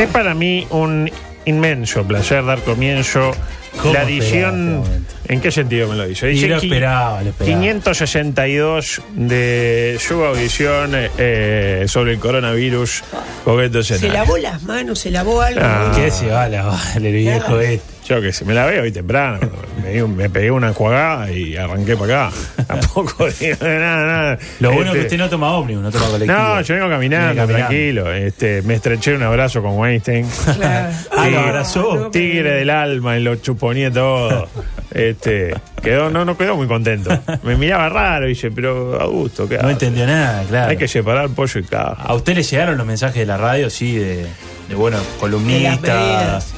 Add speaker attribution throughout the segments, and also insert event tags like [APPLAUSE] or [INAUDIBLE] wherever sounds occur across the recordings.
Speaker 1: Es para mí un inmenso placer dar comienzo
Speaker 2: ¿Cómo
Speaker 1: la edición.
Speaker 2: este?
Speaker 1: ¿En qué sentido me lo dice?
Speaker 2: Y
Speaker 1: Edición
Speaker 2: lo esperaba, lo esperaba.
Speaker 1: 562 de su audición eh, sobre el coronavirus COVID-19.
Speaker 3: Se lavó las manos, se lavó algo.
Speaker 1: Ah.
Speaker 2: ¿Qué se va la vale, el viejo este?
Speaker 1: Yo que sé, me la veo hoy temprano. me, pegué una enjuagada y arranqué para acá. [LAUGHS] Tampoco [LAUGHS] digo nada, nada.
Speaker 2: Lo bueno
Speaker 1: Este,
Speaker 2: que usted no toma ómnibus, no toma colectivo.
Speaker 1: No, yo vengo caminando, tranquilo. Este, me estreché un abrazo con Weinstein.
Speaker 3: Claro. [LAUGHS]
Speaker 2: Ah, lo abrazó.
Speaker 1: Tigre del alma y lo chuponía todo. Este, quedó, no, no quedó muy contento. Me miraba raro y dice, pero Augusto, ¿qué
Speaker 2: No entendió nada, claro.
Speaker 1: Hay que separar pollo y caja.
Speaker 2: ¿A usted le llegaron los mensajes de la radio, sí, de, de bueno,
Speaker 3: medidas.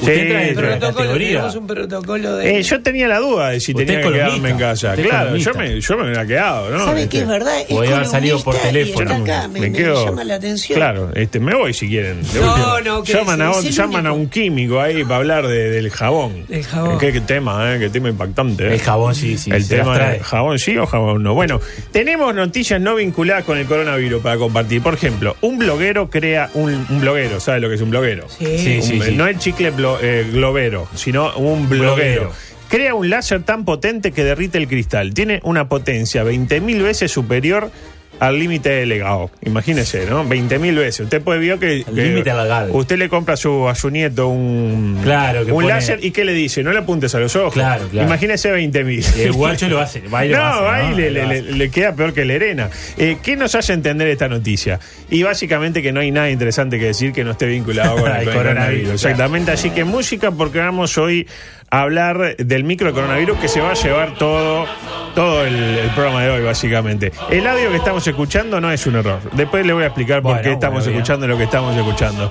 Speaker 2: ¿Usted
Speaker 1: Sí,
Speaker 2: entra dentro de la categoría?
Speaker 3: tenemos un protocolo de.
Speaker 1: Eh, yo tenía la duda de si
Speaker 2: Usted
Speaker 1: tenía que quedarme en casa. Claro, yo me, yo me hubiera quedado, ¿no?
Speaker 3: ¿Sabe
Speaker 1: Este,
Speaker 3: qué es verdad? Es
Speaker 2: Podía haber salido por teléfono.
Speaker 3: acá, me,
Speaker 1: me
Speaker 3: me
Speaker 1: quedo-
Speaker 3: llama la atención.
Speaker 1: Claro, este, me voy si quieren.
Speaker 3: No, no, que
Speaker 1: llaman, a,
Speaker 3: el
Speaker 1: llaman a un químico ahí para hablar de- del jabón.
Speaker 3: Del jabón.
Speaker 1: Qué, qué tema, ¿eh? Qué tema impactante. ¿eh?
Speaker 2: El jabón, sí, sí.
Speaker 1: el tema
Speaker 2: trae.
Speaker 1: de jabón sí o jabón no. Bueno, tenemos noticias no vinculadas con el coronavirus para compartir. Por ejemplo, un bloguero crea un, un bloguero, ¿sabe lo que es un bloguero?
Speaker 3: Sí.
Speaker 2: Sí,
Speaker 1: Un-
Speaker 2: sí, sí.
Speaker 1: No el chicle blo- eh, globero, sino un bloguero.
Speaker 2: Bloguero.
Speaker 1: Crea un láser tan potente que derrite el cristal. Tiene una potencia 20.000 veces superior al límite delegado. Imagínese, ¿no? 20.000 veces. Usted puede ver que,
Speaker 2: Al límite legal.
Speaker 1: usted le compra a su, a su nieto un,
Speaker 2: Claro, que
Speaker 1: un
Speaker 2: pone-
Speaker 1: láser y ¿qué le dice? No le apuntes a los ojos.
Speaker 2: Claro, claro.
Speaker 1: Imagínese 20.000.
Speaker 2: El guacho lo hace, va y lo
Speaker 1: no,
Speaker 2: hace,
Speaker 1: ahí
Speaker 2: ¿no?
Speaker 1: le,
Speaker 2: Lo
Speaker 1: le-
Speaker 2: hace.
Speaker 1: le- le queda peor que Lerena. Eh, ¿Qué nos hace entender esta noticia? Y básicamente que no hay nada interesante que decir que no esté vinculado con [LAUGHS] el,
Speaker 2: coronavirus,
Speaker 1: coronavirus. Exactamente. Así que música, porque vamos hoy a hablar del microcoronavirus que se va a llevar todo, todo el, el programa de hoy, básicamente. El audio que estamos escuchando no es un error. Después le voy a explicar por qué estamos
Speaker 2: bueno, bien.
Speaker 1: escuchando lo que estamos escuchando.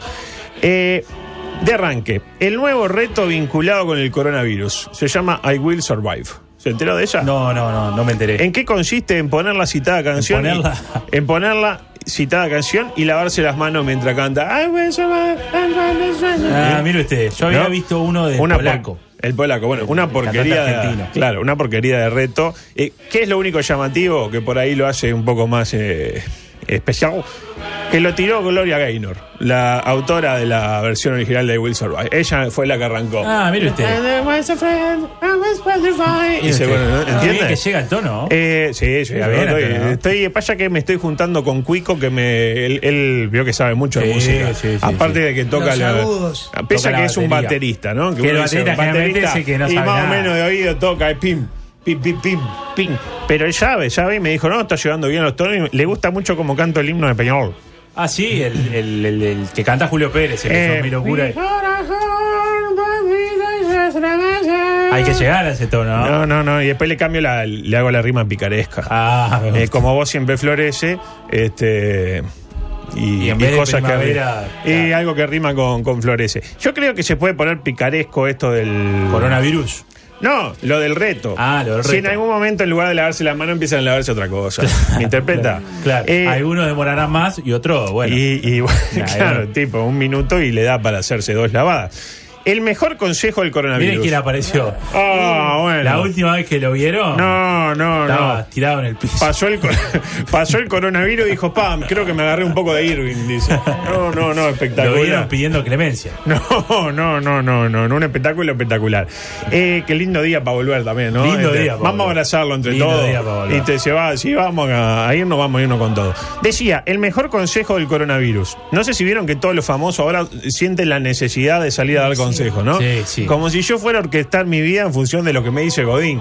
Speaker 1: Eh, de arranque, el nuevo reto vinculado con el coronavirus se llama I Will Survive. ¿Se enteró de ella?
Speaker 2: No, no, no, no me enteré.
Speaker 1: ¿En qué consiste en poner la citada canción? y-
Speaker 2: ponerla?
Speaker 1: en ponerla citada canción y lavarse las manos mientras canta. I will survive, I will survive.
Speaker 2: Ah, mire usted, yo había
Speaker 1: ¿No?
Speaker 2: visto uno de
Speaker 1: Una
Speaker 2: polaco.
Speaker 1: El polaco, bueno, una
Speaker 2: El
Speaker 1: porquería. De, claro, una porquería de reto. Eh, ¿Qué es lo único llamativo que por ahí lo hace un poco más eh, especial? Que lo tiró Gloria Gaynor, la autora de la versión original de Will Survive. Ella fue la que arrancó.
Speaker 2: Ah, mire usted.
Speaker 1: Y
Speaker 2: usted.
Speaker 1: bueno, ¿no? ¿entiende?
Speaker 2: que llega el tono.
Speaker 1: Eh, sí, sí, a ver,
Speaker 2: bien,
Speaker 1: estoy,
Speaker 2: ¿no?
Speaker 1: estoy- pasa que me estoy juntando con Cuico, que me, él, él vio que sabe mucho de
Speaker 2: Sí,
Speaker 1: música.
Speaker 2: sí, sí,
Speaker 1: Aparte
Speaker 2: sí.
Speaker 1: de que toca
Speaker 3: Los
Speaker 1: la.
Speaker 3: agudos.
Speaker 1: Pese
Speaker 2: Toca
Speaker 1: a que
Speaker 2: la
Speaker 1: es un
Speaker 2: batería.
Speaker 1: baterista, ¿no?
Speaker 2: Que
Speaker 1: uno
Speaker 2: el
Speaker 1: dice,
Speaker 2: baterista generalmente
Speaker 1: baterista,
Speaker 2: es el que no
Speaker 1: Y
Speaker 2: sabe
Speaker 1: más o
Speaker 2: nada.
Speaker 1: menos de oído toca, es pim, pim, pim, pim, pim. Pero él sabe, sabe, y me dijo, no, está llevando bien los tonos. y Le gusta mucho como canto el himno de Peñarol.
Speaker 2: Ah, sí, el, el, el- el que canta Julio Pérez, el que
Speaker 1: Eh,
Speaker 2: mi locura.
Speaker 1: mi.
Speaker 2: Hay que llegar a ese tono, ¿no?
Speaker 1: No, no, no. Y después le cambio la, le hago la rima picaresca.
Speaker 2: Ah,
Speaker 1: Eh, como vos siempre florece, este. Y,
Speaker 2: Y en
Speaker 1: y
Speaker 2: vez de
Speaker 1: cosas que
Speaker 2: primavera,
Speaker 1: y
Speaker 2: claro.
Speaker 1: algo que rima con, con florece. Yo creo que se puede poner picaresco esto del
Speaker 2: Coronavirus.
Speaker 1: No, lo del reto.
Speaker 2: Ah, lo del
Speaker 1: Si en
Speaker 2: reto.
Speaker 1: algún momento en lugar de lavarse la mano empiezan a lavarse otra cosa. [LAUGHS] ¿Me interpreta?
Speaker 2: Claro.
Speaker 1: Eh,
Speaker 2: Algunos demorarán más y otros, bueno.
Speaker 1: y, y, [LAUGHS] bueno, claro,
Speaker 2: ya.
Speaker 1: tipo, un minuto y le da para hacerse dos lavadas. El mejor consejo del coronavirus.
Speaker 2: Miren quién apareció.
Speaker 1: Ah, bueno.
Speaker 2: La última vez que lo vieron,
Speaker 1: No, no,
Speaker 2: estaba
Speaker 1: no.
Speaker 2: tirado en el piso.
Speaker 1: Pasó el, cor- [LAUGHS] pasó el coronavirus y dijo, pam, creo que me agarré un poco de Irving, dice. No, no, no,
Speaker 2: Lo
Speaker 1: espectacular.
Speaker 2: vieron pidiendo clemencia. [LAUGHS]
Speaker 1: No, no, no, no, no, un espectáculo espectacular. Eh, qué lindo día para volver también, ¿no?
Speaker 2: Lindo
Speaker 1: Este,
Speaker 2: día para
Speaker 1: Vamos a abrazarlo entre
Speaker 2: Lindo
Speaker 1: todos.
Speaker 2: día para volver.
Speaker 1: Y te se va, si vamos a, a irnos, vamos a irnos con todo. Decía, el mejor consejo del coronavirus. No sé si vieron que todos los famosos ahora sienten la necesidad de salir a dar consejos, ¿no?
Speaker 2: Sí, sí.
Speaker 1: Como si yo fuera a orquestar mi vida en función de lo que me dice Godín.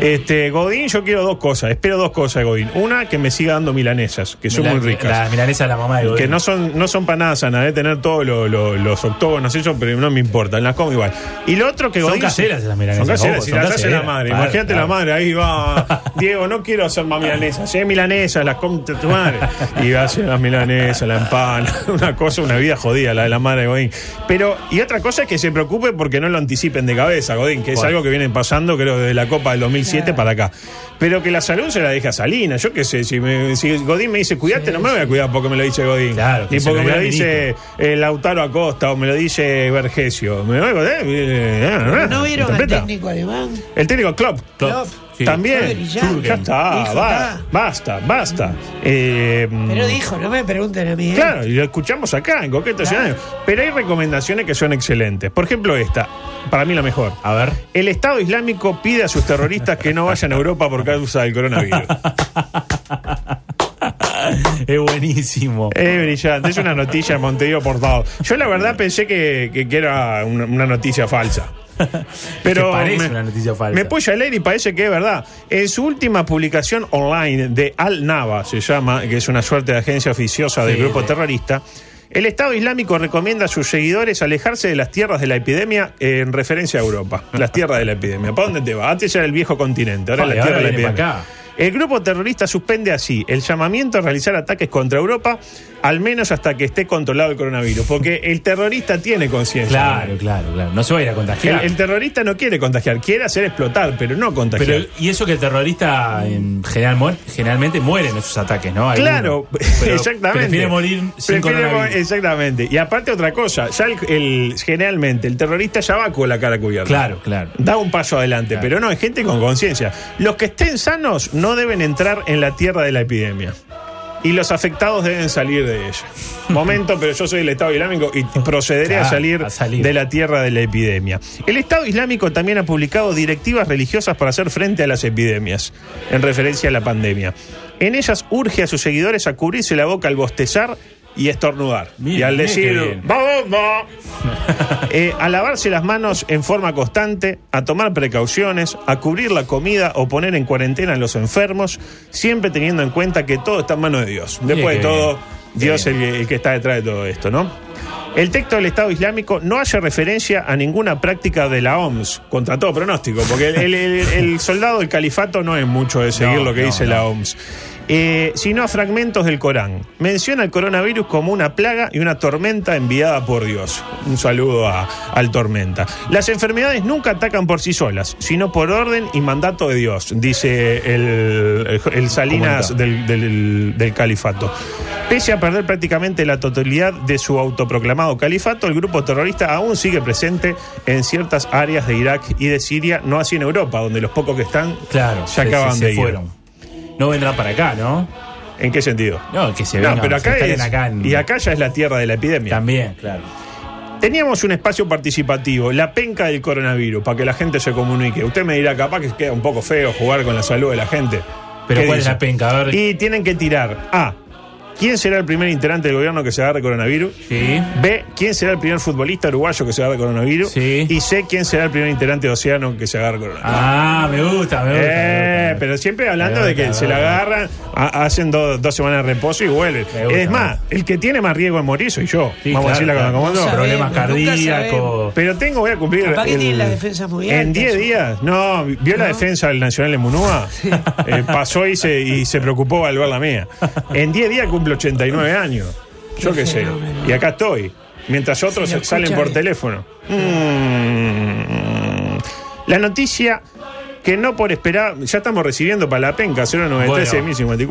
Speaker 1: Este, Godín, yo quiero dos cosas, espero dos cosas de Godín. Una, que me siga dando milanesas, que son
Speaker 2: La-
Speaker 1: muy ricas.
Speaker 2: La milanesa de la mamá de Godín.
Speaker 1: Que no son, no son para nada sanas, de tener todos lo- lo- los octógonos, eso, pero no me importa, las como igual. Y lo otro que
Speaker 2: Son
Speaker 1: Godín-
Speaker 2: caseras esas milanesas,
Speaker 1: Son caseras,
Speaker 2: ojo,
Speaker 1: si
Speaker 2: son
Speaker 1: las hace la
Speaker 2: caseras.
Speaker 1: madre.
Speaker 2: Claro,
Speaker 1: Imagínate
Speaker 2: claro.
Speaker 1: la madre, ahí va. [LAUGHS] Diego, no quiero hacer más milanesas, ¿eh? milanesas, las come tu madre. Y hace las milanesas, la empana, [LAUGHS] una cosa, una vida jodida, la de la madre de Godín. Pero, y otra cosa es que se preocupe porque no lo anticipen de cabeza, Godín, que es
Speaker 2: Bueno.
Speaker 1: algo que viene pasando, creo, desde la Copa del 2007 para acá. Pero que la salud se la deja a Salinas. Yo qué sé, si, me- si Godín me dice cuídate, no me voy a cuidar porque me lo dice Godín.
Speaker 2: Claro, que
Speaker 1: Ni porque me lo dice eh, Lautaro Acosta o me lo dice Vergesio. Me voy a eh, eh,
Speaker 3: ¿No vieron al técnico alemán?
Speaker 1: El técnico Klopp.
Speaker 3: Klopp.
Speaker 2: Sí.
Speaker 1: También. Ya está,
Speaker 3: Dijo,
Speaker 1: va-
Speaker 3: está.
Speaker 1: basta, basta. Eh,
Speaker 3: Pero dijo, no me pregunten a mí. ¿eh?
Speaker 1: Claro, y lo escuchamos acá, en Coqueto
Speaker 3: Claro.
Speaker 1: Pero hay recomendaciones que son excelentes. Por ejemplo, esta, para mí la mejor.
Speaker 2: A ver.
Speaker 1: El Estado Islámico pide a sus terroristas que no vayan a Europa por causa del coronavirus. [LAUGHS]
Speaker 2: Es buenísimo.
Speaker 1: Es brillante, es una noticia en Montevideo Portado. Yo la verdad pensé que, que- que era una, una noticia falsa. [LAUGHS] Pero
Speaker 2: parece
Speaker 1: me,
Speaker 2: una noticia falsa.
Speaker 1: me puse a leer y parece que es verdad. En su última publicación online de Al Nava, se llama, que es una suerte de agencia oficiosa del
Speaker 2: Sí,
Speaker 1: grupo terrorista, el Estado Islámico recomienda a sus seguidores alejarse de las tierras de la epidemia en referencia a Europa. [LAUGHS] Las tierras de la epidemia. ¿Para dónde te vas? Antes era el viejo continente, ahora es la tierra
Speaker 2: ahora
Speaker 1: de la epidemia.
Speaker 2: acá.
Speaker 1: El grupo terrorista suspende así el llamamiento a realizar ataques contra Europa, al menos hasta que esté controlado el coronavirus, porque el terrorista tiene conciencia.
Speaker 2: Claro, claro, claro. No se va a ir a contagiar.
Speaker 1: el terrorista no quiere contagiar, quiere hacer explotar, pero no contagiar.
Speaker 2: Pero, y eso que el terrorista en general, muer- generalmente muere en esos ataques, ¿no?
Speaker 1: Claro, [LAUGHS]
Speaker 2: Pero
Speaker 1: exactamente.
Speaker 2: Prefiere morir sin
Speaker 1: Prefiere
Speaker 2: coronavirus.
Speaker 1: Exactamente. Y aparte otra cosa, ya el, el- generalmente el terrorista ya va con la cara cubierta.
Speaker 2: Claro, claro.
Speaker 1: Da un paso adelante,
Speaker 2: Claro.
Speaker 1: pero no, es gente con conciencia. Los que estén sanos no deben entrar en la tierra de la epidemia. Y los afectados deben salir de ella. [LAUGHS] Momento, pero yo soy el Estado Islámico y procederé a, salir
Speaker 2: a salir.
Speaker 1: de la tierra de la epidemia. El Estado Islámico también ha publicado directivas religiosas para hacer frente a las epidemias, en referencia a la pandemia. En ellas urge a sus seguidores a cubrirse la boca al bostezar y estornudar. Y al decir. ¡vamos! va". [LAUGHS] Eh, a lavarse las manos en forma constante, a tomar precauciones, a cubrir la comida o poner en cuarentena a los enfermos, siempre teniendo en cuenta que todo está en manos de Dios. Después de todo. Dios es el, que- el que está detrás de todo esto, ¿no? El texto del Estado Islámico no hace referencia a ninguna práctica de la OMS, contra todo pronóstico, porque el, el- el- el [LAUGHS] soldado del califato no es mucho de seguir
Speaker 2: No,
Speaker 1: lo que
Speaker 2: no,
Speaker 1: dice
Speaker 2: no.
Speaker 1: la OMS, eh, sino a fragmentos del Corán. Menciona el coronavirus como una plaga y una tormenta enviada por Dios. Un saludo a- al tormenta. Las enfermedades nunca atacan por sí solas, sino por orden y mandato de Dios, dice el, Salinas del, del- del califato. Pese a perder prácticamente la totalidad de su autoproclamado califato, el grupo terrorista aún sigue presente en ciertas áreas de Irak y de Siria, no así en Europa, donde los pocos que están
Speaker 2: Claro.
Speaker 1: se acaban
Speaker 2: se
Speaker 1: de ir.
Speaker 2: fueron. No vendrán para acá, ¿no?
Speaker 1: ¿En qué sentido?
Speaker 2: No, que se
Speaker 1: No,
Speaker 2: vengan.
Speaker 1: pero acá es,
Speaker 2: acá en-
Speaker 1: y acá ya es la tierra de la epidemia.
Speaker 2: También, claro.
Speaker 1: Teníamos un espacio participativo, la penca del coronavirus, para que la gente se comunique. Usted me dirá, capaz que queda un poco feo jugar con la salud de la gente.
Speaker 2: Pero
Speaker 1: ¿Qué
Speaker 2: ¿cuál
Speaker 1: dice?
Speaker 2: es la penca? A ver.
Speaker 1: Y tienen que tirar A. ¿Quién será el primer integrante del gobierno que se agarre coronavirus?
Speaker 2: Sí.
Speaker 1: B. ¿Quién será el primer futbolista uruguayo que se agarre coronavirus?
Speaker 2: Sí.
Speaker 1: Y C. ¿Quién será el primer integrante de Océano que se agarre coronavirus?
Speaker 2: Ah, me gusta, me gusta. me gusta,
Speaker 1: Eh,
Speaker 2: me gusta.
Speaker 1: pero siempre hablando de que se la agarran, ha- hacen do- dos semanas de reposo y vuelven.
Speaker 2: Gusta,
Speaker 1: es más, el que tiene más riesgo de morir soy yo.
Speaker 2: Sí,
Speaker 1: Vamos a
Speaker 2: claro,
Speaker 1: decirla
Speaker 2: claro.
Speaker 1: como
Speaker 3: No.
Speaker 2: Problemas cardíacos.
Speaker 1: Pero tengo, voy a cumplir.
Speaker 3: Capaz que
Speaker 1: el-
Speaker 3: tiene las defensas muy
Speaker 1: En
Speaker 3: altas.
Speaker 1: 10 días, no, vio la defensa del Nacional de Munúa, Eh, pasó y se, y se preocupó de evaluar la mía. En 10 días cumplo 89 años. Yo
Speaker 3: Qué
Speaker 1: sé. Y acá estoy. Mientras otros salen
Speaker 3: escucha
Speaker 1: por teléfono. Mm. La noticia que no por esperar, ya estamos recibiendo para la penca 093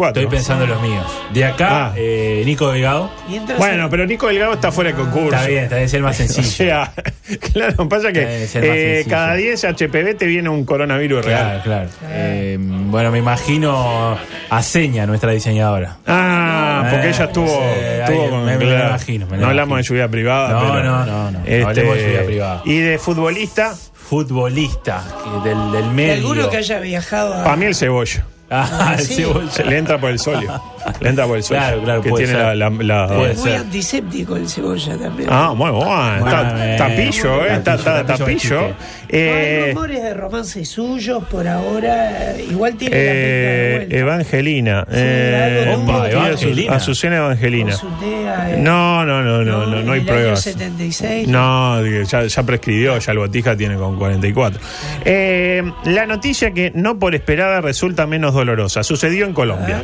Speaker 2: Estoy pensando en los míos. De acá,
Speaker 1: Ah.
Speaker 2: eh, Nico Delgado.
Speaker 1: Bueno, pero Nico Delgado está fuera de concurso.
Speaker 2: Está bien, está bien, es el más [LAUGHS]
Speaker 1: O
Speaker 2: sencillo.
Speaker 1: sea, [LAUGHS] claro, pasa que eh, cada 10 HPV te viene un coronavirus real.
Speaker 2: Claro, claro. Eh, bueno, me imagino a Seña, nuestra diseñadora.
Speaker 1: Ah, porque
Speaker 2: Eh,
Speaker 1: ella estuvo, estuvo
Speaker 2: ahí
Speaker 1: con.
Speaker 2: me- me lo
Speaker 1: claro.
Speaker 2: imagino, me lo
Speaker 1: no hablamos de
Speaker 2: imagino.
Speaker 1: su vida privada.
Speaker 2: No,
Speaker 1: pero,
Speaker 2: no, no, no. No hablemos de su vida privada.
Speaker 1: Y de futbolista,
Speaker 2: Futbolista que del, del
Speaker 3: de
Speaker 2: medio.
Speaker 3: alguno que haya viajado a.
Speaker 1: para mí el cebolla.
Speaker 2: Ah, el cebolla.
Speaker 1: Le entra por el solio. Le entra por el solio.
Speaker 2: Claro, claro,
Speaker 1: Que
Speaker 2: puede
Speaker 1: tiene
Speaker 2: ser.
Speaker 1: la. la- la-
Speaker 2: Puede
Speaker 3: Es muy
Speaker 2: ser.
Speaker 3: antiséptico el cebolla también.
Speaker 1: Ah, muy bueno. Está,
Speaker 2: Bueno,
Speaker 1: está
Speaker 2: eh,
Speaker 1: pillo, ¿eh? Está,
Speaker 2: tapillo,
Speaker 1: pillo.
Speaker 2: tapillo.
Speaker 3: No, hay
Speaker 1: Eh,
Speaker 3: rumores de romances suyos por ahora. eh, Igual tiene la
Speaker 1: eh,
Speaker 3: pinta de vuelta.
Speaker 1: Evangelina.
Speaker 3: Algo
Speaker 1: Eh,
Speaker 2: Opa, Evangelina.
Speaker 1: Azucena Evangelina.
Speaker 3: Con su tea, eh,
Speaker 1: No, no, no, no, no, no hay
Speaker 3: en el año
Speaker 1: pruebas.
Speaker 3: 76.
Speaker 1: No, digo, ya, ya prescribió, ya el botija tiene con 44. Eh, la noticia que no por esperada resulta menos dolorosa. Sucedió en Colombia.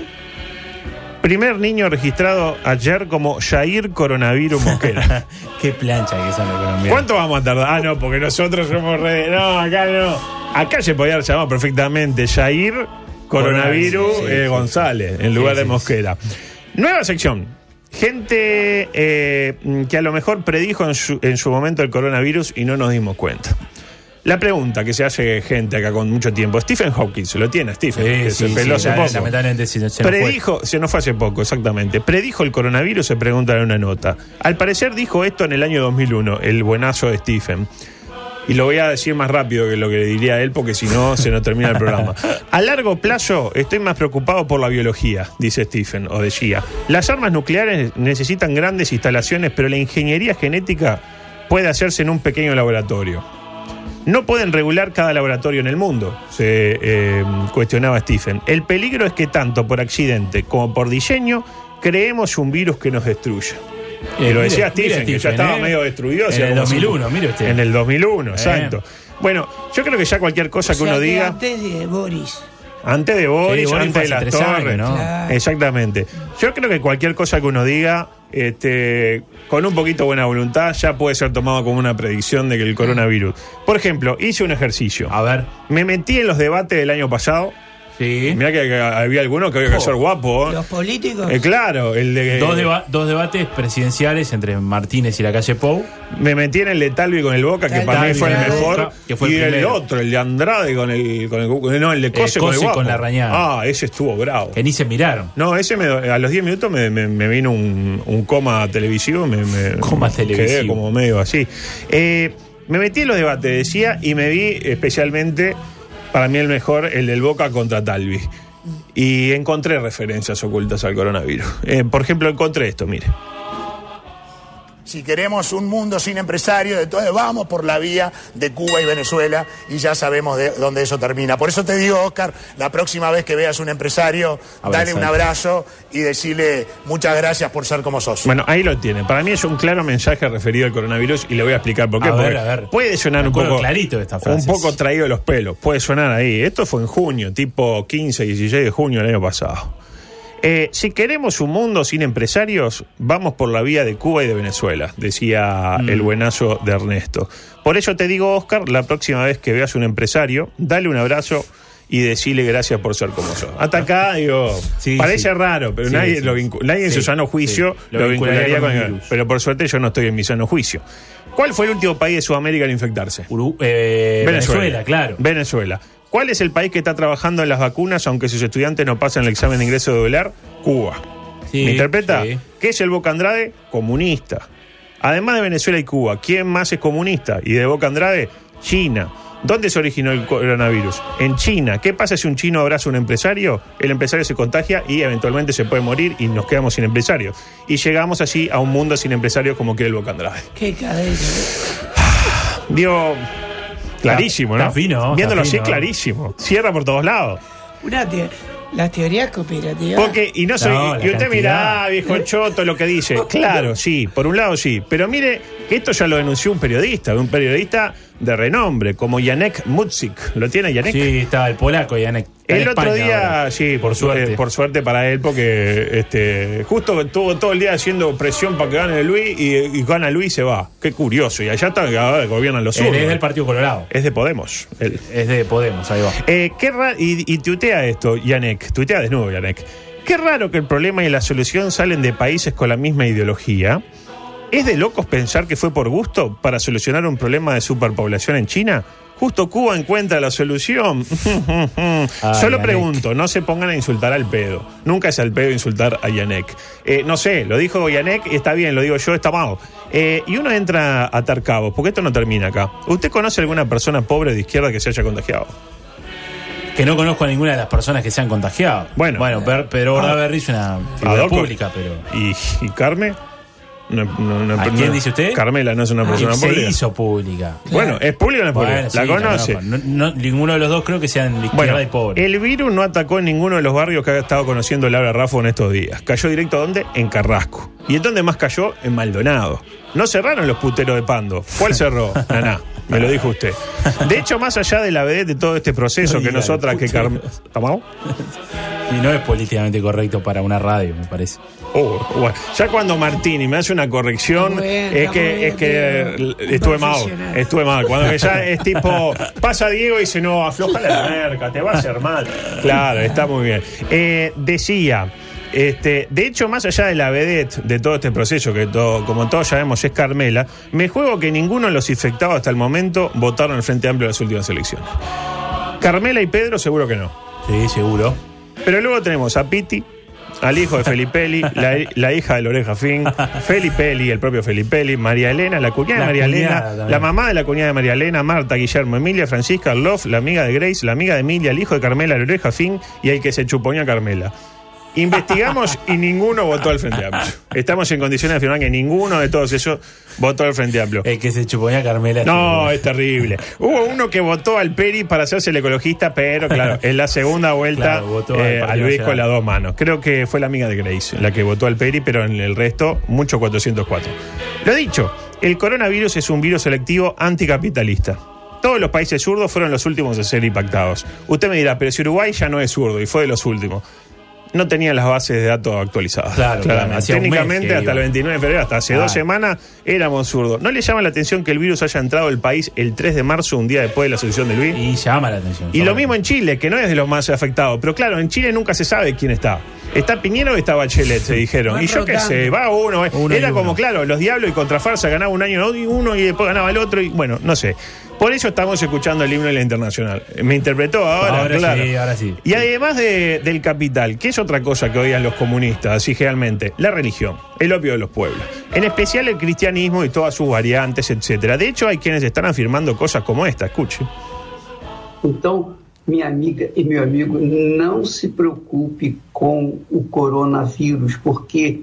Speaker 1: Primer niño registrado ayer como Jair Coronavirus Mosquera. [LAUGHS]
Speaker 2: Qué plancha que son los colombianos.
Speaker 1: ¿Cuánto vamos a tardar? Ah, no, porque nosotros somos re... No, acá no. Acá se podía haber llamado perfectamente Jair Coronavirus
Speaker 2: sí,
Speaker 1: eh,
Speaker 2: sí,
Speaker 1: González, en lugar de Mosquera. Nueva sección. Gente eh, que a lo mejor predijo en su, en su momento el coronavirus y no nos dimos cuenta. La pregunta que se hace gente acá con mucho tiempo, Stephen Hawking, se lo tiene Stephen, que se peló hace poco.
Speaker 2: lamentablemente sí, se fue.
Speaker 1: Predijo, se nos fue hace poco, exactamente. Predijo el coronavirus, se pregunta en una nota. Al parecer dijo esto en el año 2001, el buenazo de Stephen. Y lo voy a decir más rápido que lo que diría él, porque si no, se nos termina el programa. [LAUGHS] A largo plazo, estoy más preocupado por la biología, dice Stephen, o decía. Las armas nucleares necesitan grandes instalaciones, pero la ingeniería genética puede hacerse en un pequeño laboratorio. No pueden regular cada laboratorio en el mundo, se eh, cuestionaba Stephen. El peligro es que tanto por accidente como por diseño creemos un virus que nos destruya.
Speaker 2: Eh,
Speaker 1: y lo
Speaker 2: mire,
Speaker 1: decía
Speaker 2: mire
Speaker 1: Stephen, que ya estaba
Speaker 2: ¿eh?
Speaker 1: medio destruido.
Speaker 2: En el
Speaker 1: como
Speaker 2: 2001,
Speaker 1: cinco-
Speaker 2: mire usted.
Speaker 1: En el 2001,
Speaker 2: Eh.
Speaker 1: exacto. Bueno, yo creo que ya cualquier cosa
Speaker 3: O
Speaker 1: que
Speaker 3: sea,
Speaker 1: uno
Speaker 3: que
Speaker 1: diga,
Speaker 3: antes de Boris.
Speaker 1: Antes de Boris,
Speaker 2: Sí, Boris
Speaker 1: antes de las torres.
Speaker 2: años, ¿no?
Speaker 3: Claro.
Speaker 1: Exactamente. Yo creo que cualquier cosa que uno diga, este, con un poquito de buena voluntad, ya puede ser tomado como una predicción de que el coronavirus. Por ejemplo, hice un ejercicio.
Speaker 2: A ver.
Speaker 1: Me metí en los debates del año pasado.
Speaker 2: Sí.
Speaker 1: Mirá que, que había algunos que había que
Speaker 2: Oh.
Speaker 1: ser guapo. ¿eh?
Speaker 3: Los políticos.
Speaker 1: Eh, claro, el de.
Speaker 2: Dos, deba- dos debates presidenciales entre Martínez y la calle Pou.
Speaker 1: Me metí en el de Talvi con el Boca, que para mí fue el mejor.
Speaker 2: Boca, que fue el
Speaker 1: y el otro, el de Andrade con el. Con el no, el de Cose, con el
Speaker 2: Cose
Speaker 1: guapo.
Speaker 2: con la Rañada.
Speaker 1: Ah, ese estuvo bravo.
Speaker 2: Que ni se miraron.
Speaker 1: No, ese me, a los 10 minutos me, me- me vino un, un coma televisivo. Me, me-
Speaker 2: Coma
Speaker 1: Quedé
Speaker 2: televisivo.
Speaker 1: como medio así. Eh, me metí en los debates, decía, y me vi especialmente, para mí el mejor, el del Boca contra Talvi. Y encontré referencias ocultas al coronavirus. Eh, por ejemplo, encontré esto, mire.
Speaker 4: Si queremos un mundo sin empresarios, entonces vamos por la vía de Cuba y Venezuela y ya sabemos de dónde eso termina. Por eso te digo, Oscar, la próxima vez que veas un empresario, dale un abrazo y decirle muchas gracias por ser como sos.
Speaker 1: Bueno, ahí lo tiene. Para mí es un claro mensaje referido al coronavirus y le voy a explicar por qué.
Speaker 2: A ver,
Speaker 1: porque
Speaker 2: a ver.
Speaker 1: Puede sonar un poco.
Speaker 2: clarito de estas
Speaker 1: Un poco traído de los pelos. Puede sonar ahí. Esto fue en junio, tipo 15, 16 de junio del año pasado. Eh, si queremos un mundo sin empresarios, vamos por la vía de Cuba y de Venezuela, decía
Speaker 2: Mm.
Speaker 1: el buenazo de Ernesto. Por eso te digo, Oscar, la próxima vez que veas un empresario, dale un abrazo y decirle gracias por ser como sos. Hasta acá, digo,
Speaker 2: Sí,
Speaker 1: parece
Speaker 2: sí.
Speaker 1: raro, pero
Speaker 2: Sí,
Speaker 1: nadie, lo nadie en su sano juicio lo, vincularía con el
Speaker 2: virus.
Speaker 1: Pero por suerte yo no estoy en mi sano juicio. ¿Cuál fue el último país de Sudamérica en infectarse?
Speaker 2: Uru- eh, Venezuela. claro.
Speaker 1: Venezuela. ¿Cuál es el país que está trabajando en las vacunas aunque sus estudiantes no pasan el examen de ingreso de volar? Cuba.
Speaker 2: Sí,
Speaker 1: ¿Me interpreta?
Speaker 2: sí.
Speaker 1: ¿Qué es el Boca Andrade? Comunista. Además de Venezuela y Cuba, ¿quién más es comunista? Y de Boca Andrade, China. ¿Dónde se originó el coronavirus? En China. ¿Qué pasa si un chino abraza a un empresario? El empresario se contagia y eventualmente se puede morir y nos quedamos sin empresarios. Y llegamos así a un mundo sin empresarios como quiere el Boca Andrade.
Speaker 3: Qué cadena.
Speaker 1: Digo, clarísimo,
Speaker 2: Está
Speaker 1: ¿no?
Speaker 2: fino, está
Speaker 1: Viéndolo así,
Speaker 2: fino.
Speaker 1: clarísimo. Cierra por todos lados.
Speaker 3: Una te- las teorías cooperativas.
Speaker 1: Porque, y no soy,
Speaker 2: No,
Speaker 1: y usted
Speaker 2: cantidad.
Speaker 1: mirá, viejo choto, lo que dice. [LAUGHS] Claro, sí, por un lado sí. Pero mire, que esto ya lo denunció un periodista, un periodista de renombre, como Janek Mutzik. ¿Lo tiene Janek?
Speaker 2: Sí, estaba el polaco, Janek. Está
Speaker 1: El otro
Speaker 2: España
Speaker 1: día,
Speaker 2: ahora.
Speaker 1: sí,
Speaker 2: por suerte.
Speaker 1: eh, por suerte para él, porque este, justo estuvo todo el día haciendo presión para que gane Luis y, y gana Luis y se va. Qué curioso. Y allá está, ahora gobiernan los zurdos.
Speaker 2: es del Partido Colorado.
Speaker 1: Es de Podemos. él.
Speaker 2: Es de Podemos, ahí va.
Speaker 1: Eh, qué y, y tuitea esto, Yanek, tuitea desnudo, Yanek. Qué raro que el problema y la solución salen de países con la misma ideología. ¿Es de locos pensar que fue por gusto para solucionar un problema de superpoblación en China? Justo Cuba encuentra la solución. [LAUGHS] Solo
Speaker 2: Yanek.
Speaker 1: pregunto, no se pongan a insultar al pedo. Nunca es al pedo insultar a Yanek. Eh, no sé, lo dijo Yanek, está bien, lo digo yo, está mal. Eh, y uno entra a atar cabos, porque esto no termina acá. ¿Usted conoce alguna persona pobre de izquierda que se haya contagiado?
Speaker 2: Que no conozco a ninguna de las personas que se han contagiado.
Speaker 1: Bueno.
Speaker 2: bueno Per- Pedro Bordaberry es una figura pública, pero.
Speaker 1: ¿Y, y Carmen? No, no, no,
Speaker 2: ¿A quién dice usted?
Speaker 1: Carmela no es una persona
Speaker 2: se
Speaker 1: pública.
Speaker 2: hizo pública.
Speaker 1: Bueno, ¿es pública o no es pública?
Speaker 2: Bueno,
Speaker 1: ¿La
Speaker 2: sí,
Speaker 1: conoce?
Speaker 2: ninguno de los dos creo que sean de
Speaker 1: Bueno,
Speaker 2: y pobre.
Speaker 1: el virus no atacó en ninguno de los barrios que ha estado conociendo Laura Raffo en estos días. Cayó directo a dónde? En Carrasco. ¿Y en dónde más cayó? En Maldonado. No cerraron los puteros de Pando. ¿Cuál cerró? [LAUGHS] Naná. Me lo dijo usted. De hecho, más allá de la vedette de todo este proceso que nosotras que
Speaker 2: puteros.
Speaker 1: ¿Estamos?
Speaker 2: Y no es políticamente correcto para una radio, me parece.
Speaker 1: Oh, bueno. Ya cuando Martini me hace una corrección,
Speaker 3: bien,
Speaker 1: es que,
Speaker 3: bien,
Speaker 1: es que estuve mal. Estuve mal. Cuando ya es tipo, pasa Diego y dice, no, afloja la merca, te va a hacer mal. Claro, está muy bien. Eh, decía, Este, de hecho, más allá de la vedette de todo este proceso, que todo- como todos sabemos es Carmela, me juego que ninguno de los infectados hasta el momento votaron al Frente Amplio en las últimas elecciones. Carmela y Pedro seguro que no.
Speaker 2: Sí, seguro.
Speaker 1: Pero luego tenemos a Piti, al hijo de Felipelli, la, la hija de la oreja Fin, [LAUGHS] Felipelli, el propio Felipelli, María Elena, la cuñada de
Speaker 2: La
Speaker 1: María
Speaker 2: cuñada
Speaker 1: Elena,
Speaker 2: también.
Speaker 1: la mamá de la cuñada de María Elena, Marta, Guillermo, Emilia, Francisca, Love, la amiga de Grace, la amiga de Emilia, el hijo de Carmela, la oreja Fin y el que se chuponía a Carmela. Investigamos y ninguno votó al Frente Amplio. Estamos en condiciones de afirmar que ninguno de todos ellos votó al Frente Amplio.
Speaker 2: El que se chuponía Carmela.
Speaker 1: No, es terrible. Hubo uno que votó al Peri para hacerse el ecologista, pero claro, [LAUGHS] en la segunda vuelta
Speaker 2: Claro, al
Speaker 1: eh, a
Speaker 2: Partido
Speaker 1: Luis con las dos manos. Creo que fue la amiga de Grace la que votó al Peri, pero en el resto, mucho 404. Lo dicho, el coronavirus es un virus selectivo anticapitalista. Todos los países zurdos fueron los últimos a ser impactados. Usted me dirá, pero si Uruguay ya no es zurdo y fue de los últimos. No tenían las bases de datos actualizadas.
Speaker 2: Claro,
Speaker 1: claramente. Técnicamente, hasta el
Speaker 2: iba.
Speaker 1: 29 de febrero, hasta hace
Speaker 2: Ah.
Speaker 1: dos semanas, éramos zurdos. ¿No le llama la atención que el virus haya entrado al país el 3 de marzo, un día después de la asociación de Luis?
Speaker 2: Y llama la atención.
Speaker 1: Y lo mismo en Chile, que no es de los más afectados. Pero claro, en Chile nunca se sabe quién está. ¿Está Piñero o está Bachelet? Se dijeron. Y yo qué
Speaker 3: rotando.
Speaker 1: sé, va uno. eh.
Speaker 2: Uno
Speaker 1: Era como,
Speaker 2: uno.
Speaker 1: claro, los diablos y contrafarsa ganaba un año uno y después ganaba el otro. Y bueno, no sé. Por eso estamos escuchando el himno de la internacional. Me interpretó ahora,
Speaker 2: Ahora
Speaker 1: claro.
Speaker 2: sí, ahora sí.
Speaker 1: Y además de- del capital, ¿qué es otra cosa que odian los comunistas, así generalmente? La religión, el opio de los pueblos. En especial el cristianismo y todas sus variantes, etcétera. De hecho, hay quienes están afirmando cosas como esta, escuche.
Speaker 5: Então, minha amiga e meu amigo, não se preocupe com o coronavírus, porque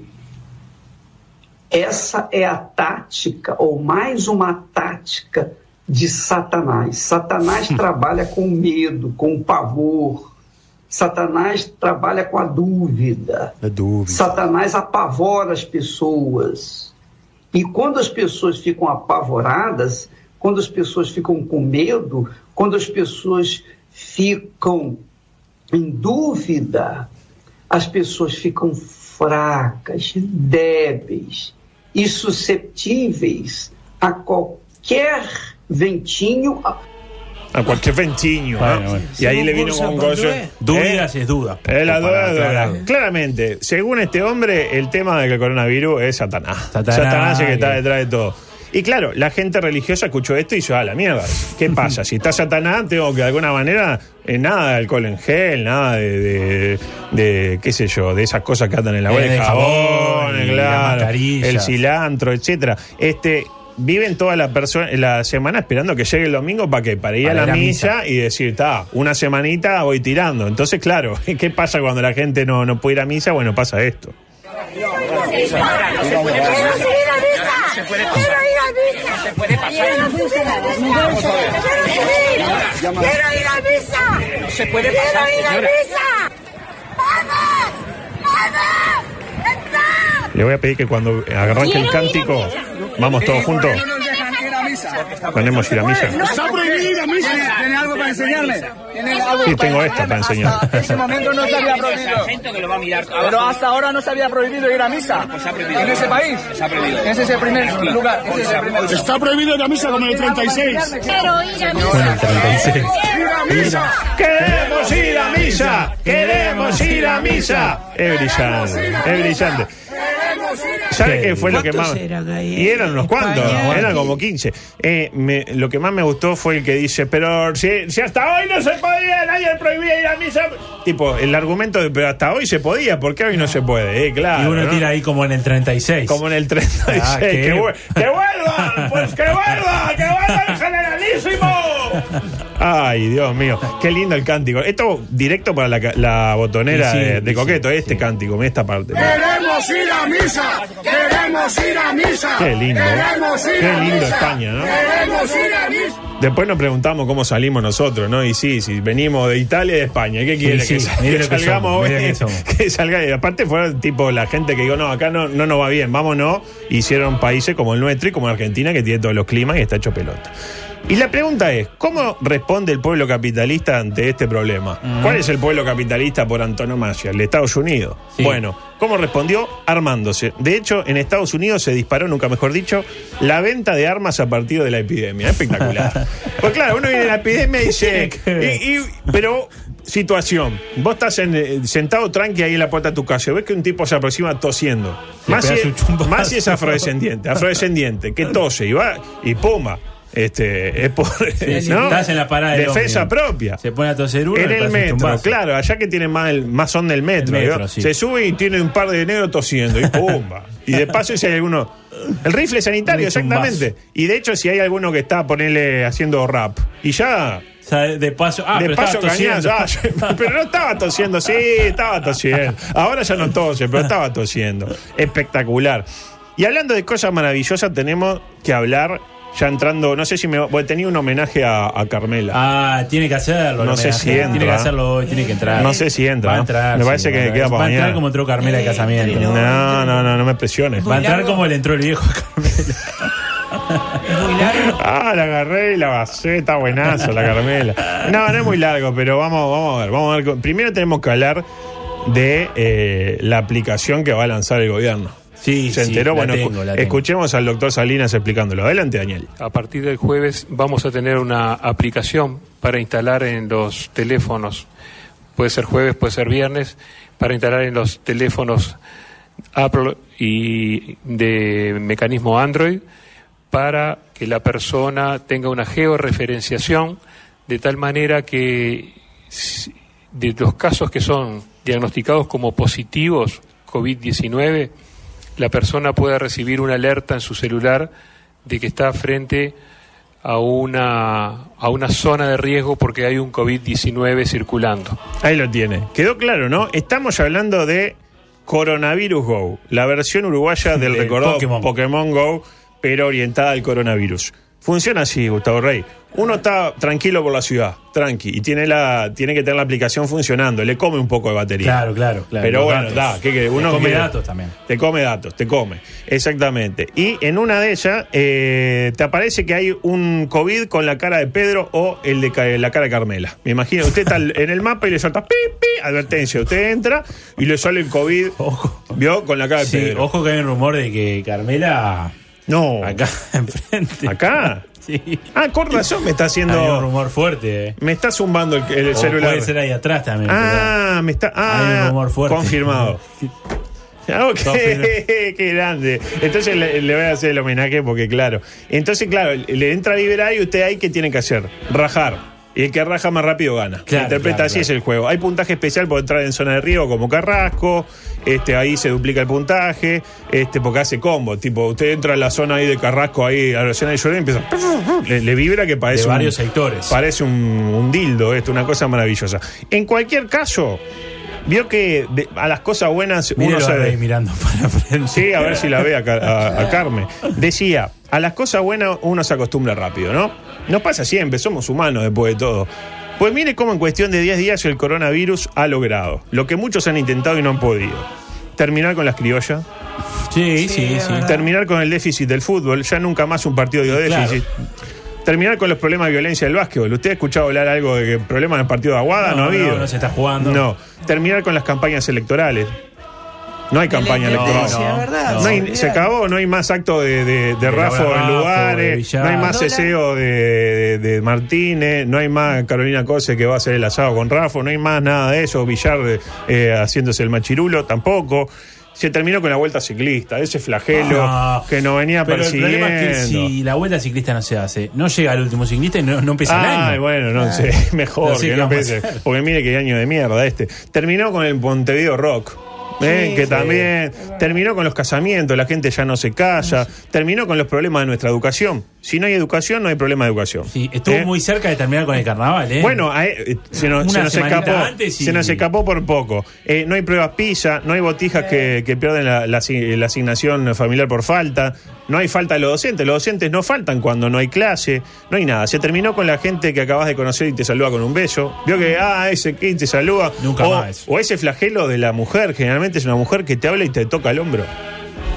Speaker 5: essa é a tática, ou mais uma tática de Satanás. Satanás trabalha com medo, com pavor. Satanás trabalha com a dúvida.
Speaker 1: La dúvida.
Speaker 5: Satanás apavora as pessoas. E quando as pessoas ficam apavoradas, quando as pessoas ficam com medo, quando as pessoas ficam em dúvida, as pessoas ficam fracas, débeis e susceptíveis a qualquer ventinho,
Speaker 1: A cualquier ventinho.
Speaker 2: Bueno,
Speaker 1: ¿no?
Speaker 2: bueno.
Speaker 1: Y ahí le vino con
Speaker 3: con
Speaker 1: gozo.
Speaker 3: Dué.
Speaker 2: Dudas es duda.
Speaker 1: Eh, la duda, duda.
Speaker 2: aclarar.
Speaker 1: Claramente, según este hombre, el tema de que el coronavirus es Satanás.
Speaker 2: Satanás,
Speaker 1: es el que está detrás de todo. Y claro, la gente religiosa escuchó esto y dijo, a la mierda, ¿qué [LAUGHS] pasa? Si está Satanás, tengo que de alguna manera, eh, nada de alcohol en gel, nada de, de, de, qué sé yo, de esas cosas que andan en la
Speaker 2: Eh, de
Speaker 1: jabón,
Speaker 2: jabón y las
Speaker 1: claro,
Speaker 2: mascarillas.
Speaker 1: el cilantro, etcétera. Este, viven toda la persona la semana esperando que llegue el domingo para qué, para ir
Speaker 2: Para
Speaker 1: a la misa,
Speaker 2: misa.
Speaker 1: y decir, está, una semanita voy tirando. Entonces, claro, [LAUGHS] ¿qué pasa cuando la gente no, no puede ir a misa? Bueno, pasa esto.
Speaker 6: ¡Quiero ir a misa! ¡Quiero ir a misa! ¡Quiero ir! ¡Quiero ir a misa!
Speaker 7: No se puede
Speaker 6: ¡Quiero
Speaker 7: pasar,
Speaker 6: ir a misa! ¡Vamos!
Speaker 1: Le voy a pedir que cuando arranque el cántico, vamos todos juntos.
Speaker 7: No dejan ir a misa.
Speaker 1: Misa.
Speaker 7: Está prohibido ir a misa. ¿Tiene, algo para enseñarme? ¿Tiene algo
Speaker 1: Sí,
Speaker 7: para
Speaker 1: tengo esta para enseñar.
Speaker 7: Hasta ese momento no se había prohibido. Pero hasta ahora no se había prohibido ir a misa.
Speaker 8: Pues.
Speaker 7: En ese país. Ese es el primer lugar. Ese es el primer lugar.
Speaker 4: Está prohibido ir a misa como en el 36.
Speaker 6: ¡Quiero ir a misa!
Speaker 2: Bueno, el 36.
Speaker 1: ¡Queremos ir a misa! ¡Queremos ir a misa! Es brillante, es brillante. ¿Sabes qué fue lo que más.?
Speaker 3: ¿Cuántos eran ahí
Speaker 1: Y eran unos cuantos,
Speaker 3: España?
Speaker 1: eran como 15. Eh, me- lo que más me gustó fue el que dice: Pero si, si hasta hoy no se podía, nadie prohibía ir a misa. Tipo, el argumento de: Pero hasta hoy se podía, ¿por qué hoy no se puede? Eh, claro.
Speaker 2: Y uno
Speaker 1: ¿no?
Speaker 2: tira ahí como en el 36.
Speaker 1: Como en el 36.
Speaker 2: Ah,
Speaker 1: que, ¡Que vuelva! ¡Pues que vuelva! ¡Que vuelva el [LAUGHS] generalísimo! Ay, Dios mío. Qué lindo el cántico. Esto directo para la, botonera
Speaker 2: Sí, sí,
Speaker 1: de, de
Speaker 2: sí,
Speaker 1: Coqueto,
Speaker 2: sí,
Speaker 1: este
Speaker 2: sí.
Speaker 1: cántico, esta parte.
Speaker 4: Queremos ir a misa. Queremos ir a misa.
Speaker 1: Qué lindo.
Speaker 4: Queremos ir
Speaker 1: Qué
Speaker 4: a
Speaker 1: lindo
Speaker 4: misa.
Speaker 1: España, ¿no?
Speaker 4: Queremos ir a misa.
Speaker 1: Después nos preguntamos cómo salimos nosotros, ¿no? Y sí, sí, venimos de Italia y de España. ¿Qué quiere
Speaker 2: sí,
Speaker 1: que, salgamos hoy?
Speaker 2: que. [LAUGHS]
Speaker 1: Que salga. y aparte fueron tipo la gente que digo, no, acá no, no nos va bien, vámonos. Hicieron países como el nuestro y como Argentina, que tiene todos los climas y está hecho pelota. Y la pregunta es, ¿cómo responde el pueblo capitalista ante este problema? ¿Cuál es el pueblo capitalista por antonomasia? El de Estados Unidos.
Speaker 2: Sí.
Speaker 1: Bueno, ¿cómo respondió? Armándose. De hecho, en Estados Unidos se disparó, nunca mejor dicho, la venta de armas a partir de la epidemia. Espectacular. [LAUGHS] pues claro, uno viene a la epidemia y dice... y- y- pero situación. Vos estás en, eh, sentado tranqui ahí en la puerta de tu casa. Ves que un tipo se aproxima tosiendo. Más si, más es afrodescendiente. Afrodescendiente. Que tose y va y puma. Este, es por.
Speaker 2: Sí, [LAUGHS]
Speaker 1: ¿no?
Speaker 2: Estás en la parada del
Speaker 1: Defensa propia.
Speaker 2: Se pone a toser uno
Speaker 1: En el metro, claro, allá que tiene más, el- más son del metro.
Speaker 2: El metro,
Speaker 1: ¿vio?
Speaker 2: sí.
Speaker 1: Se sube y tiene un par de negros tosiendo y pumba. [LAUGHS] y de paso, si hay alguno. El rifle sanitario, exactamente. Y de hecho, si hay alguno que está, ponerle haciendo rap. Y ya.
Speaker 2: O sea, de paso. Ah,
Speaker 1: de
Speaker 2: pero
Speaker 1: paso cañazo. Ah, [LAUGHS] pero no estaba tosiendo, sí, estaba tosiendo. Ahora ya no tose, pero estaba tosiendo. Espectacular. Y hablando de cosas maravillosas, tenemos que hablar, ya entrando, no sé si me. Bueno, tenía un homenaje a, a Carmela.
Speaker 2: Ah, tiene que hacerlo.
Speaker 1: No sé
Speaker 2: homenaje.
Speaker 1: si entra.
Speaker 2: Tiene que hacerlo hoy, tiene que entrar.
Speaker 1: No sé si entra,
Speaker 2: Va a
Speaker 1: ¿no?
Speaker 2: entrar.
Speaker 1: Me parece que
Speaker 2: va a-
Speaker 1: queda para
Speaker 2: Va a entrar
Speaker 1: mañana.
Speaker 2: como entró Carmela de casamiento.
Speaker 1: No, no, no, no me presiones.
Speaker 2: Va a entrar como le entró el viejo a Carmela.
Speaker 3: Es muy largo.
Speaker 1: Ah, la agarré y la basé, está buenazo la Carmela. No, no es muy largo, pero vamos, vamos a ver, vamos a ver. Primero tenemos que hablar de eh, la aplicación que va a lanzar el gobierno.
Speaker 2: Sí,
Speaker 1: ¿Se
Speaker 2: sí,
Speaker 1: enteró?
Speaker 2: la
Speaker 1: bueno,
Speaker 2: tengo,
Speaker 1: escu-
Speaker 2: la tengo.
Speaker 1: escuchemos al doctor Salinas explicándolo. Adelante, Daniel.
Speaker 8: A partir del jueves vamos a tener una aplicación para instalar en los teléfonos, puede ser jueves, puede ser viernes, para instalar en los teléfonos Apple y de mecanismo Android para que la persona tenga una georreferenciación de tal manera que de los casos que son diagnosticados como positivos COVID-19, la persona pueda recibir una alerta en su celular de que está frente a una, a una zona de riesgo porque hay un COVID-19 circulando.
Speaker 1: Ahí lo tiene. Quedó claro, ¿no? Estamos hablando de Coronavirus Go, la versión uruguaya del recordado
Speaker 2: Pokémon.
Speaker 1: Pokémon Go, pero orientada al coronavirus. Funciona así, Gustavo Rey. Uno está tranquilo por la ciudad, tranqui, y tiene, la, tiene que tener la aplicación funcionando. Le come un poco de batería.
Speaker 2: Claro, claro, claro.
Speaker 1: Pero bueno,
Speaker 2: datos.
Speaker 1: da, Uno
Speaker 2: come
Speaker 1: quiere-
Speaker 2: datos también.
Speaker 1: Te come datos, te come. Exactamente. Y en una de ellas eh, te aparece que hay un COVID con la cara de Pedro o el de la cara de Carmela. Me imagino, usted está en el mapa y le salta pi, pi, advertencia. Usted entra y le sale el COVID,
Speaker 2: Ojo.
Speaker 1: vio, con la cara de
Speaker 2: Sí,
Speaker 1: Pedro.
Speaker 2: ojo que hay un rumor de que Carmela
Speaker 1: No,
Speaker 2: acá [LAUGHS] enfrente.
Speaker 1: acá.
Speaker 2: Sí.
Speaker 1: Ah, con razón me está
Speaker 2: Hay un
Speaker 1: haciendo.
Speaker 2: rumor fuerte. eh.
Speaker 1: Me está zumbando el, el
Speaker 2: O
Speaker 1: celular.
Speaker 2: puede ser ahí atrás también.
Speaker 1: Ah, me está. Ah,
Speaker 2: Hay un rumor fuerte.
Speaker 1: Confirmado. Ah, [LAUGHS] ok, [LAUGHS] qué grande. Entonces le, le voy a hacer el homenaje porque, claro. Entonces, claro, le entra a liberar y usted ahí, ¿qué tiene que hacer? Rajar. Y el que raja más rápido gana.
Speaker 2: Claro,
Speaker 1: Interpreta
Speaker 2: claro,
Speaker 1: así
Speaker 2: claro.
Speaker 1: es el juego. Hay puntaje especial por entrar en zona de riesgo como Carrasco. Este, ahí se duplica el puntaje. Este, porque hace combo. Tipo, usted entra en la zona ahí de Carrasco, ahí a la zona de Llorén y empieza. Le, le vibra que parece.
Speaker 2: De
Speaker 1: un-
Speaker 2: varios sectores.
Speaker 1: Parece un, un dildo esto, una cosa maravillosa. En cualquier caso, vio que de- a las cosas buenas uno se.
Speaker 2: Rey mirando para frente.
Speaker 1: Sí, a ver si la ve a, Car- a- a Carmen. Decía, a las cosas buenas uno se acostumbra rápido, ¿no? Nos pasa siempre, somos humanos después de todo. Pues mire cómo en cuestión de 10 días el coronavirus ha logrado, lo que muchos han intentado y no han podido. Terminar con las criollas,
Speaker 2: Sí, sí, sí.
Speaker 1: terminar con el déficit del fútbol, ya nunca más un partido de
Speaker 2: Claro.
Speaker 1: déficit. Terminar con los problemas de violencia del básquetbol. ¿Usted ha escuchado hablar algo de que problemas en el partido de Aguada? No,
Speaker 2: No,
Speaker 1: ha habido.
Speaker 2: no, no se está jugando.
Speaker 1: No. Terminar con las campañas electorales. No hay campaña electoral.
Speaker 2: no,
Speaker 3: ¿verdad?
Speaker 2: no.
Speaker 1: No hay-
Speaker 3: olvidate.
Speaker 1: se acabó, no hay más acto de, de, de
Speaker 2: De
Speaker 1: Rafo
Speaker 2: Laura
Speaker 1: en
Speaker 2: de
Speaker 1: lugares,
Speaker 2: Villar.
Speaker 1: no hay más ceseo de, de- de Martínez, no hay más Carolina Cose que va a hacer el asado con Rafo, no hay más nada de eso, Villar eh, haciéndose el machirulo, tampoco. Se terminó con la vuelta ciclista, ese flagelo
Speaker 2: Ah,
Speaker 1: que nos venía
Speaker 2: Pero el
Speaker 1: persiguiendo.
Speaker 2: problema es que si la vuelta ciclista no se hace, no llega al último ciclista y no, no empieza el
Speaker 1: Ay,
Speaker 2: año.
Speaker 1: bueno, no sé, [LAUGHS] mejor
Speaker 2: No sé
Speaker 1: que
Speaker 2: qué
Speaker 1: no
Speaker 2: hacer.
Speaker 1: Porque mire qué año de mierda este. Terminó con el Montevideo Rock. ¿Eh?
Speaker 3: Sí,
Speaker 1: que
Speaker 3: sí.
Speaker 1: también terminó con los casamientos, la gente ya no se calla, terminó con los problemas de nuestra educación. Si no hay educación, no hay problema de educación.
Speaker 2: Sí, estuvo
Speaker 1: ¿Eh?
Speaker 2: muy cerca de terminar con el carnaval, ¿eh?
Speaker 1: Bueno, eh, se nos, se nos escapó.
Speaker 2: antes y-
Speaker 1: Se nos escapó por poco. Eh, no hay pruebas PISA, no hay botijas que, que pierden la, la asi- la asignación familiar por falta, no hay falta de los docentes. Los docentes no faltan cuando no hay clase, no hay nada. Se terminó con la gente que acabas de conocer y te saluda con un beso. Vio que, ah, ese que te saluda.
Speaker 2: Nunca
Speaker 1: o,
Speaker 2: más.
Speaker 1: O ese flagelo de la mujer, generalmente es una mujer que te habla y te toca el hombro.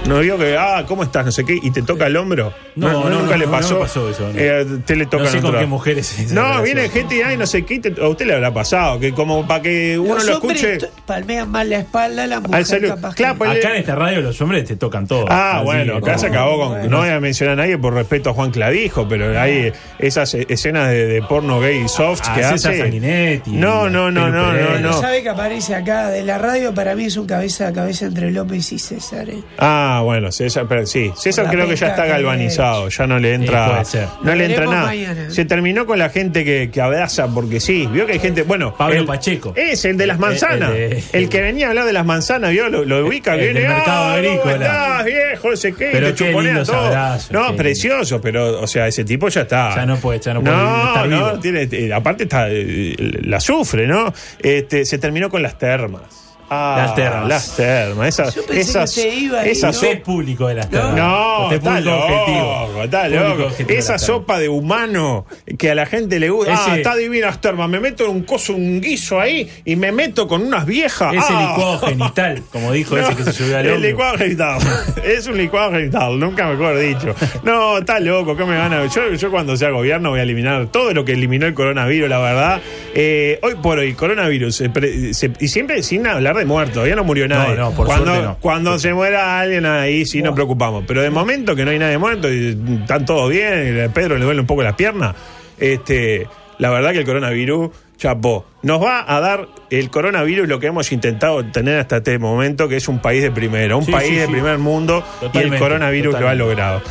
Speaker 1: ¿No vio que, ah, ¿cómo estás? No sé qué, y te toca el hombro?
Speaker 2: No, no,
Speaker 1: nunca
Speaker 2: no,
Speaker 1: le pasó.
Speaker 2: no pasó eso, no.
Speaker 1: Eh, te le toca
Speaker 2: No sé con qué mujeres es
Speaker 1: No,
Speaker 2: relación.
Speaker 1: viene gente y, ay, no sé qué, y te- a usted le habrá pasado, que como para que uno
Speaker 3: Los
Speaker 1: lo escuche.
Speaker 3: palmean más la espalda, la mujer
Speaker 1: saludo.
Speaker 3: capaz
Speaker 1: Claro,
Speaker 3: que-
Speaker 1: pues,
Speaker 2: Acá en esta radio los hombres te tocan todo.
Speaker 1: Ah,
Speaker 2: Así
Speaker 1: bueno,
Speaker 2: que
Speaker 1: acá
Speaker 2: como-
Speaker 1: se acabó con. No voy a mencionar a nadie por respeto a Juan Clavijo, pero hay esas eh, escenas de, de porno gay soft
Speaker 2: Ah,
Speaker 1: que
Speaker 2: César
Speaker 1: hace.
Speaker 2: Sanguinetti,
Speaker 1: No, no, no, no, no.
Speaker 3: ¿Sabe que aparece acá de la radio? Para mí es un cabeza a cabeza entre López y César. ¿eh?
Speaker 1: Ah, bueno, César, pero sí, César creo que ya está galvanizado, ya no le entra,
Speaker 2: Sí, puede ser.
Speaker 1: no le entra
Speaker 3: Veremos
Speaker 1: nada.
Speaker 3: mañana.
Speaker 1: Se terminó con la gente que, que abraza, porque sí, vio que hay gente, bueno,
Speaker 2: Pablo
Speaker 1: el-
Speaker 2: Pacheco.
Speaker 1: es el de las
Speaker 2: El-
Speaker 1: manzanas, el,
Speaker 2: el de-
Speaker 1: que venía a hablar de las manzanas, vio, lo, lo ubica,
Speaker 2: El
Speaker 1: viene,
Speaker 2: del mercado
Speaker 1: ah,
Speaker 2: agrícola".
Speaker 1: ¿cómo estás, viejo, ese
Speaker 2: Pero qué lindos
Speaker 1: todo.
Speaker 2: abrazos,
Speaker 1: no,
Speaker 2: qué
Speaker 1: precioso, pero, o sea, ese tipo ya está.
Speaker 2: Ya no puede- ya no puede
Speaker 1: no,
Speaker 2: estar
Speaker 1: no,
Speaker 2: vivo.
Speaker 1: tiene, eh, aparte está, eh, la sufre, ¿no? Este, se terminó con las termas. Ah,
Speaker 2: Las termas.
Speaker 1: Las termas. Esas,
Speaker 3: Yo pensé
Speaker 1: esas,
Speaker 3: que usted iba ahí,
Speaker 1: esas
Speaker 3: ¿no?
Speaker 2: Es público de las termas.
Speaker 1: no,
Speaker 2: es
Speaker 1: está
Speaker 2: público
Speaker 1: loco,
Speaker 2: objetivo.
Speaker 1: está
Speaker 2: Público
Speaker 1: loco. Esa sopa de humano que a la gente le gusta. Ah, está divina las termas. Me meto en un coso, un guiso ahí y me meto con unas viejas.
Speaker 2: Ese
Speaker 1: Ah.
Speaker 2: licuado genital, como dijo [LAUGHS] ese que se subió al
Speaker 1: El licuado genital. [LAUGHS] es un licuado genital, nunca mejor dicho. No, está loco, ¿qué me van a.? Yo, yo cuando sea gobierno voy a eliminar todo lo que eliminó el coronavirus, la verdad. Eh, hoy por hoy, coronavirus. eh, pre- se- y siempre sin hablar de muertos, todavía no murió nadie.
Speaker 2: no, por
Speaker 1: cuando
Speaker 2: suerte no.
Speaker 1: cuando se muera alguien ahí sí nos preocupamos. Pero de momento que no hay nadie muerto y están todos bien, y a Pedro le duele un poco las piernas, este, la verdad que el coronavirus, chapó, nos va a dar el coronavirus lo que hemos intentado tener hasta este momento, que es un país de primero, un
Speaker 2: Sí,
Speaker 1: país
Speaker 2: sí,
Speaker 1: de
Speaker 2: sí.
Speaker 1: primer mundo y el
Speaker 2: Totalmente,
Speaker 1: coronavirus lo ha
Speaker 2: totalmente.
Speaker 1: logrado.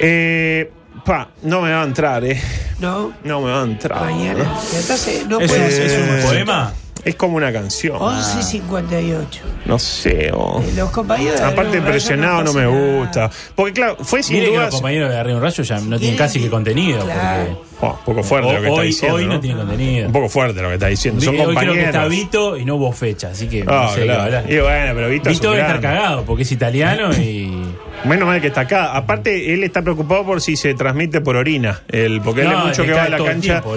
Speaker 1: Eh, pa, no me va a entrar, eh.
Speaker 3: No,
Speaker 1: No me va a entrar.
Speaker 3: mañana. Entonces, no
Speaker 2: ¿Es un,
Speaker 3: puede
Speaker 1: Eh,
Speaker 2: es un
Speaker 3: ser.
Speaker 2: poema?
Speaker 1: Es como una canción.
Speaker 3: 11.58.
Speaker 1: No sé, oh.
Speaker 3: Los compañeros. de
Speaker 1: Aparte
Speaker 3: Río Rayo
Speaker 1: presionado no me gusta. Porque claro, fue sin
Speaker 2: Mire que los compañeros de Arriba un Rayo ya no tienen casi que contenido.
Speaker 3: Claro.
Speaker 2: Porque
Speaker 1: Oh, un poco fuerte lo que está
Speaker 2: hoy,
Speaker 1: diciendo.
Speaker 2: hoy no tiene contenido.
Speaker 1: Un poco fuerte lo que está diciendo. Son
Speaker 2: hoy creo que
Speaker 1: compañeros.
Speaker 2: está Vito y no hubo fecha, así que
Speaker 1: Ah,
Speaker 2: no sé qué
Speaker 1: claro.
Speaker 2: hablar.
Speaker 1: Y bueno, pero Vito,
Speaker 2: debe estar cagado porque es italiano [LAUGHS] y.
Speaker 1: Menos mal que está acá. Aparte, él está preocupado por si se transmite por orina. El, porque él
Speaker 2: No,
Speaker 1: es mucho que va a la cancha
Speaker 2: tiempo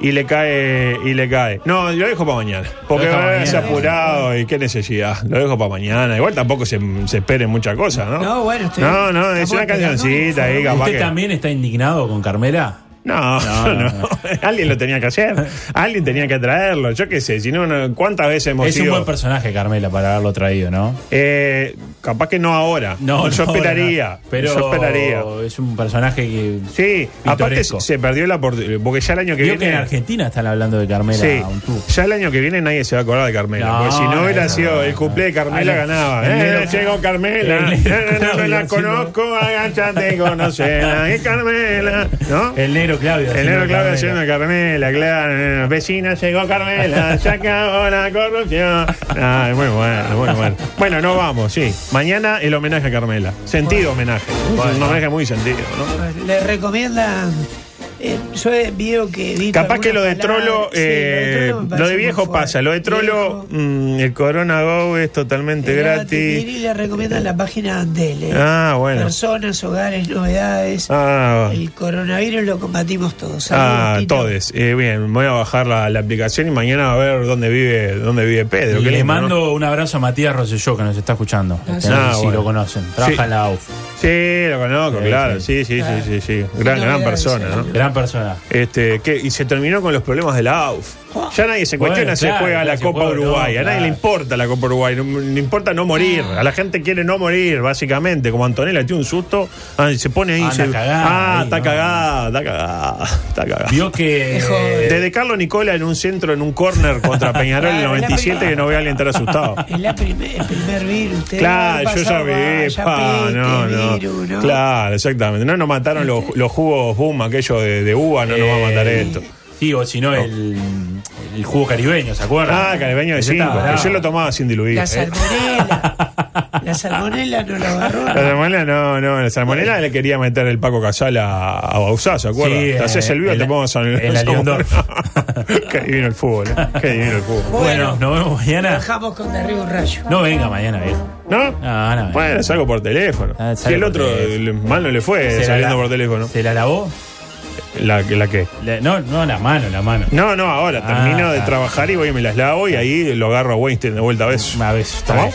Speaker 1: y le cae y le cae. No, lo dejo para mañana. Porque va a
Speaker 2: mañana.
Speaker 1: apurado y qué necesidad. Lo dejo para mañana. Igual tampoco se, se esperen muchas cosas, ¿no?
Speaker 3: No, bueno, estoy-
Speaker 1: No, no, es una cancioncita ahí, capaz
Speaker 2: ¿Usted
Speaker 1: que.
Speaker 2: también está indignado con Carmela?
Speaker 1: No, [LAUGHS] no,
Speaker 2: No,
Speaker 1: Alguien lo tenía que hacer. Alguien tenía que traerlo. Yo qué sé, si no, no- ¿cuántas veces hemos
Speaker 2: Es un buen personaje, Carmela, para haberlo traído, ¿no?
Speaker 1: Eh, capaz que no ahora.
Speaker 2: No,
Speaker 1: yo
Speaker 2: no,
Speaker 1: esperaría.
Speaker 2: no. Pero
Speaker 1: yo esperaría.
Speaker 2: es un personaje que.
Speaker 1: Sí, aparte se perdió la oportunidad. Porque ya el año que
Speaker 2: que
Speaker 1: viene.
Speaker 2: en Argentina están hablando de Carmela
Speaker 1: Sí, ya el año que viene nadie se va a acordar de Carmela.
Speaker 2: No,
Speaker 1: porque si no hubiera sido el cumple de Carmela, ganaba. Eh, llegó Carmela. Eh, no, la conozco, agáchate. Es Carmela. ¿No?
Speaker 2: El negro Claudio.
Speaker 1: El negro Claudio haciendo Carmela, claro. Vecina llegó Carmela, se acabó la corrupción. Ay, muy bueno, muy bueno. Bueno, no vamos, sí. Mañana el homenaje a Carmela. Sentido homenaje. Un homenaje muy sentido, ¿no?
Speaker 3: Le recomiendan. Eh, yo veo que. vi
Speaker 1: Capaz que lo de Trollo,
Speaker 3: palabras- sí,
Speaker 1: eh,
Speaker 3: me
Speaker 1: lo de viejo pasa. Lo de. Trollo, mm, el Corona Go es totalmente gratis.
Speaker 3: Y le recomiendan la página de Andel. eh.
Speaker 1: Ah, bueno.
Speaker 3: Personas, hogares, novedades.
Speaker 1: Ah,
Speaker 3: El coronavirus lo combatimos todos.
Speaker 1: ah
Speaker 3: Saludos,
Speaker 1: todes. Eh, bien, voy a bajar la, la aplicación y mañana a ver dónde vive, dónde vive Pedro.
Speaker 2: Y le
Speaker 1: lindo, ¿no?
Speaker 2: mando un abrazo a Matías Rosselló, que nos está escuchando.
Speaker 3: Ah, sí.
Speaker 1: Ah,
Speaker 2: si
Speaker 1: bueno.
Speaker 2: lo conocen. Trabaja
Speaker 1: Sí.
Speaker 2: en la AUF.
Speaker 1: Sí, lo conozco,
Speaker 2: Sí,
Speaker 1: claro.
Speaker 2: sí.
Speaker 1: Sí, sí, sí, sí, sí. Gran, gran persona. ¿no?
Speaker 2: Gran persona.
Speaker 1: Este, que, y se terminó con los problemas de la AUF. Ya nadie se
Speaker 2: Bueno,
Speaker 1: cuestiona si
Speaker 2: claro,
Speaker 1: juega la Copa Uruguay.
Speaker 2: no,
Speaker 1: a nadie
Speaker 2: claro.
Speaker 1: le importa la Copa Uruguay. No, le importa no morir. A la gente quiere no morir, básicamente. Como Antonella tiene un susto, ah, se pone ahí.
Speaker 2: Anda
Speaker 1: se-
Speaker 2: cagada
Speaker 1: ah,
Speaker 2: ahí,
Speaker 1: está
Speaker 2: ¿no?
Speaker 1: cagada, está cagada, está cagada.
Speaker 2: Vio que.
Speaker 1: Desde Carlos Nicola en un centro, en un córner contra [LAUGHS] Peñarol en el
Speaker 3: Claro, la
Speaker 1: 97,
Speaker 3: primera.
Speaker 1: que no veo a alguien estar asustado.
Speaker 3: Es la primer, el primer virus. usted
Speaker 1: Claro, yo ya vi, pa, no, no.
Speaker 3: virus, ¿no?
Speaker 1: Claro, exactamente. No nos mataron los, los jugos boom, aquellos de, de uva, no nos va a matar
Speaker 2: Eh,
Speaker 1: esto.
Speaker 2: Sí, o si no, el, el jugo caribeño, ¿se acuerdan?
Speaker 1: Ah, caribeño de
Speaker 2: Ese
Speaker 1: 5,
Speaker 2: estaba
Speaker 1: que
Speaker 2: bravo.
Speaker 1: yo lo tomaba sin diluir.
Speaker 3: La
Speaker 1: ¿eh?
Speaker 3: salmonela. la salmonela no la agarró.
Speaker 1: La salmonela no, no, la salmonela le quería meter el Paco Casala a Bausá, ¿se acuerdan?
Speaker 2: Sí,
Speaker 1: te haces
Speaker 2: eh,
Speaker 1: el vivo, te pongo sal-
Speaker 2: en la
Speaker 1: salmonela. Qué divino el fútbol, ¿eh? Qué divino el fútbol.
Speaker 2: Bueno, nos vemos mañana.
Speaker 3: Bajamos con derribo un rayo.
Speaker 2: No venga mañana, viejo.
Speaker 1: ¿No?
Speaker 2: No, no.
Speaker 1: Bueno, salgo por teléfono.
Speaker 2: Ah,
Speaker 1: si el otro mal no le fue
Speaker 2: ¿Se la
Speaker 1: saliendo
Speaker 2: la-
Speaker 1: por teléfono.
Speaker 2: ¿Se la lavó?
Speaker 1: ¿La, la qué?
Speaker 2: La- no, no, la mano, la mano.
Speaker 1: No, no, ahora
Speaker 2: Ah,
Speaker 1: termino de
Speaker 2: ah.
Speaker 1: trabajar y voy y me las lavo y ahí lo agarro a Weinstein de vuelta a
Speaker 2: veces, bien.